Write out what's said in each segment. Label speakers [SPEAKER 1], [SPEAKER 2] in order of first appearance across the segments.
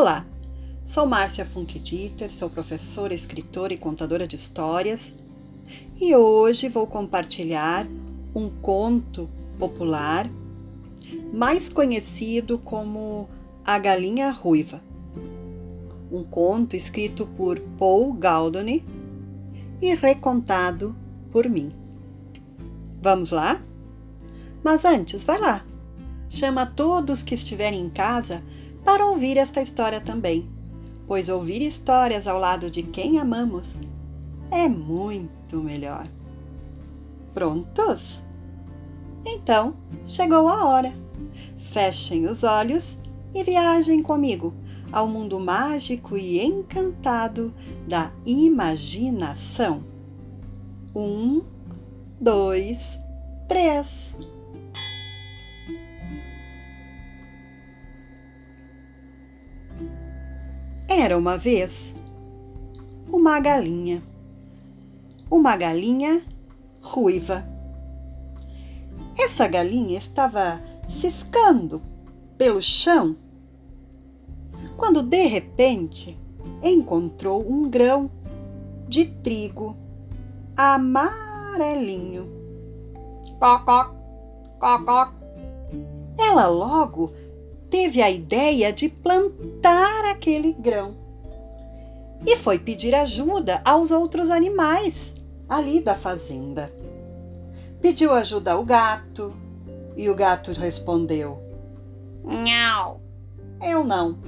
[SPEAKER 1] Olá, sou Márcia Funkdieter, sou professora, escritora e contadora de histórias e hoje vou compartilhar um conto popular mais conhecido como A Galinha Ruiva. Um conto escrito por Paul Galdoni e recontado por mim. Vamos lá? Mas antes, vai lá. Chama todos que estiverem em casa para ouvir esta história também, pois ouvir histórias ao lado de quem amamos é muito melhor. Prontos? Então, chegou a hora. Fechem os olhos e viajem comigo ao mundo mágico e encantado da imaginação. Um, dois, três. Era uma vez uma galinha. Uma galinha ruiva. Essa galinha estava ciscando pelo chão quando de repente encontrou um grão de trigo amarelinho. Cocó, cocó. Ela logo teve a ideia de plantar aquele grão e foi pedir ajuda aos outros animais ali da fazenda. Pediu ajuda ao gato e o gato respondeu: Não, eu não.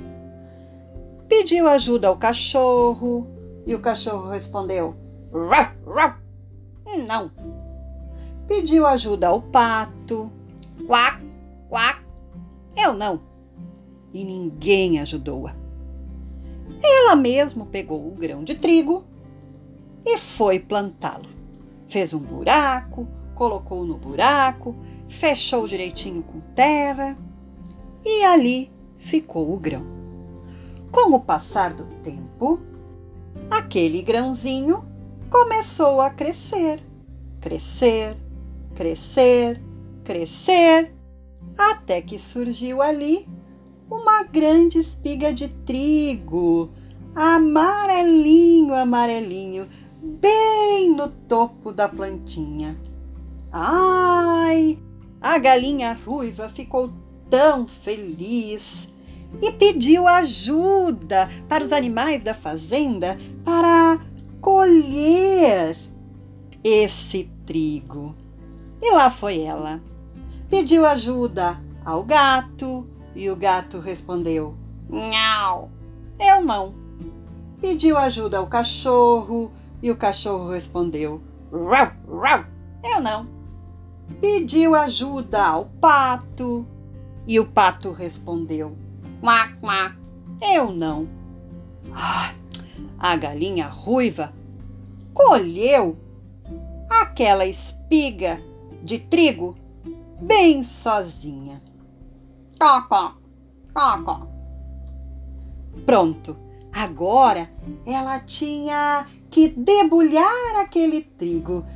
[SPEAKER 1] Pediu ajuda ao cachorro e o cachorro respondeu: Ruff, ruff. Não. Pediu ajuda ao pato. Quack, quack. Eu não e ninguém ajudou-a. Ela mesmo pegou o grão de trigo e foi plantá-lo. Fez um buraco, colocou no buraco, fechou direitinho com terra e ali ficou o grão. Com o passar do tempo, aquele grãozinho começou a crescer, crescer, crescer, crescer, até que surgiu ali uma grande espiga de trigo, amarelinho, amarelinho, bem no topo da plantinha. Ai! A galinha ruiva ficou tão feliz e pediu ajuda para os animais da fazenda para colher esse trigo. E lá foi ela. Pediu ajuda ao gato, e o gato respondeu: Não, eu não. Pediu ajuda ao cachorro e o cachorro respondeu: Rau, rau, eu não. Pediu ajuda ao pato e o pato respondeu: Quá, quá, eu não. Ah, a galinha ruiva colheu aquela espiga de trigo bem sozinha. Cocó, cocó. Pronto, agora ela tinha que debulhar aquele trigo.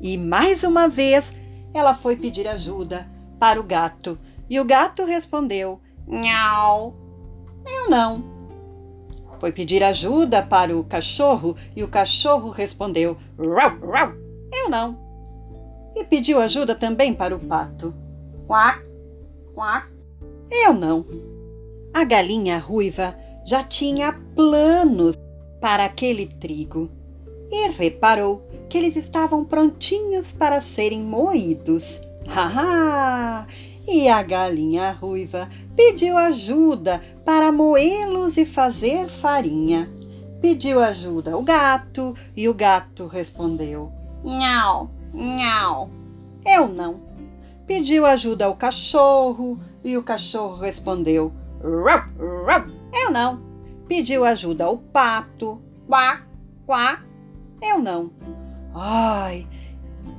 [SPEAKER 1] E mais uma vez ela foi pedir ajuda para o gato. E o gato respondeu: Nhau, eu não. Foi pedir ajuda para o cachorro e o cachorro respondeu: Rau, rau, eu não. E pediu ajuda também para o pato. Quack, quack, eu não. A galinha ruiva já tinha planos para aquele trigo e reparou que eles estavam prontinhos para serem moídos. Haha! E a galinha ruiva pediu ajuda para moê-los e fazer farinha. Pediu ajuda ao gato e o gato respondeu: Não, não, eu não. Pediu ajuda ao cachorro e o cachorro respondeu: Rup, rup, eu não. Pediu ajuda ao pato. Quá, quá, eu não. Ai,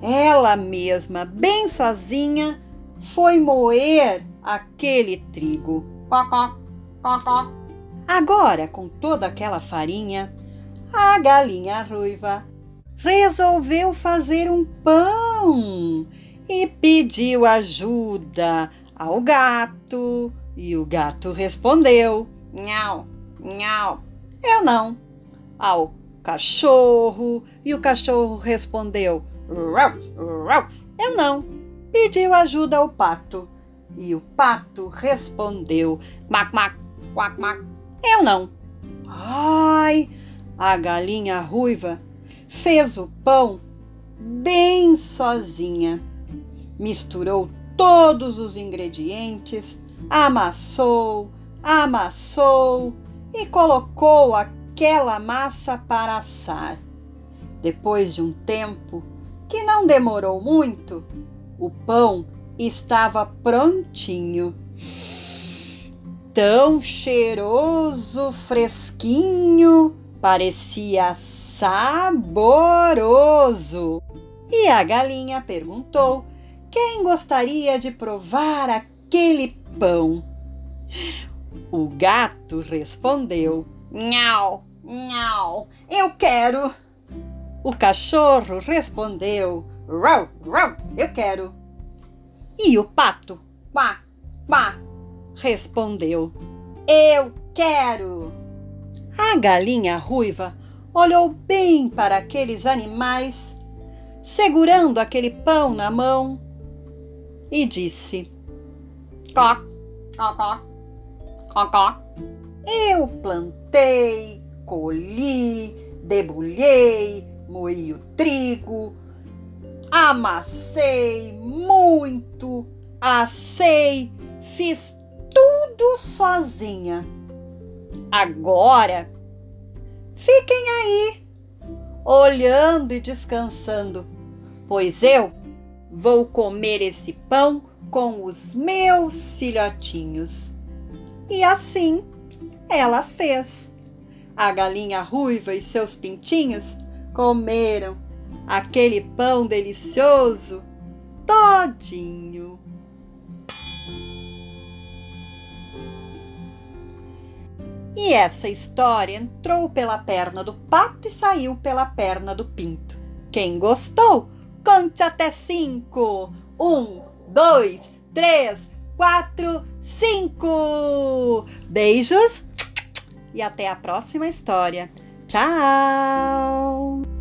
[SPEAKER 1] ela mesma, bem sozinha, foi moer aquele trigo. Cocó, cocó. Agora, com toda aquela farinha, a galinha ruiva resolveu fazer um pão e pediu ajuda ao gato e o gato respondeu: nhau, nhau. Eu não. Ao cachorro. E o cachorro respondeu: Rau, rau. Eu não. Pediu ajuda ao pato. E o pato respondeu: Mac, mac, quac, mac. Eu não. Ai! A galinha ruiva fez o pão bem sozinha. Misturou todos os ingredientes, amassou, amassou e colocou aquela massa para assar. Depois de um tempo, que não demorou muito, o pão estava prontinho. Tão cheiroso, fresquinho, parecia saboroso. E a galinha perguntou quem gostaria de provar aquele pão. O gato respondeu: Nhau, nhau, eu quero. O cachorro respondeu: Rau, rau, eu quero. E o pato, quá, quá, respondeu: Eu quero. A galinha ruiva olhou bem para aqueles animais, segurando aquele pão na mão, e disse: Có, có, có, có. Eu plantei, colhi, debulhei, moí o trigo, amassei muito, assei, fiz tudo sozinha. Agora, fiquem aí, olhando e descansando, pois eu vou comer esse pão com os meus filhotinhos. E assim ela fez. A galinha ruiva e seus pintinhos comeram aquele pão delicioso todinho. E essa história entrou pela perna do pato e saiu pela perna do pinto. Quem gostou, conte até cinco. Um, dois, três, quatro, cinco. Beijos e até a próxima história. Tchau!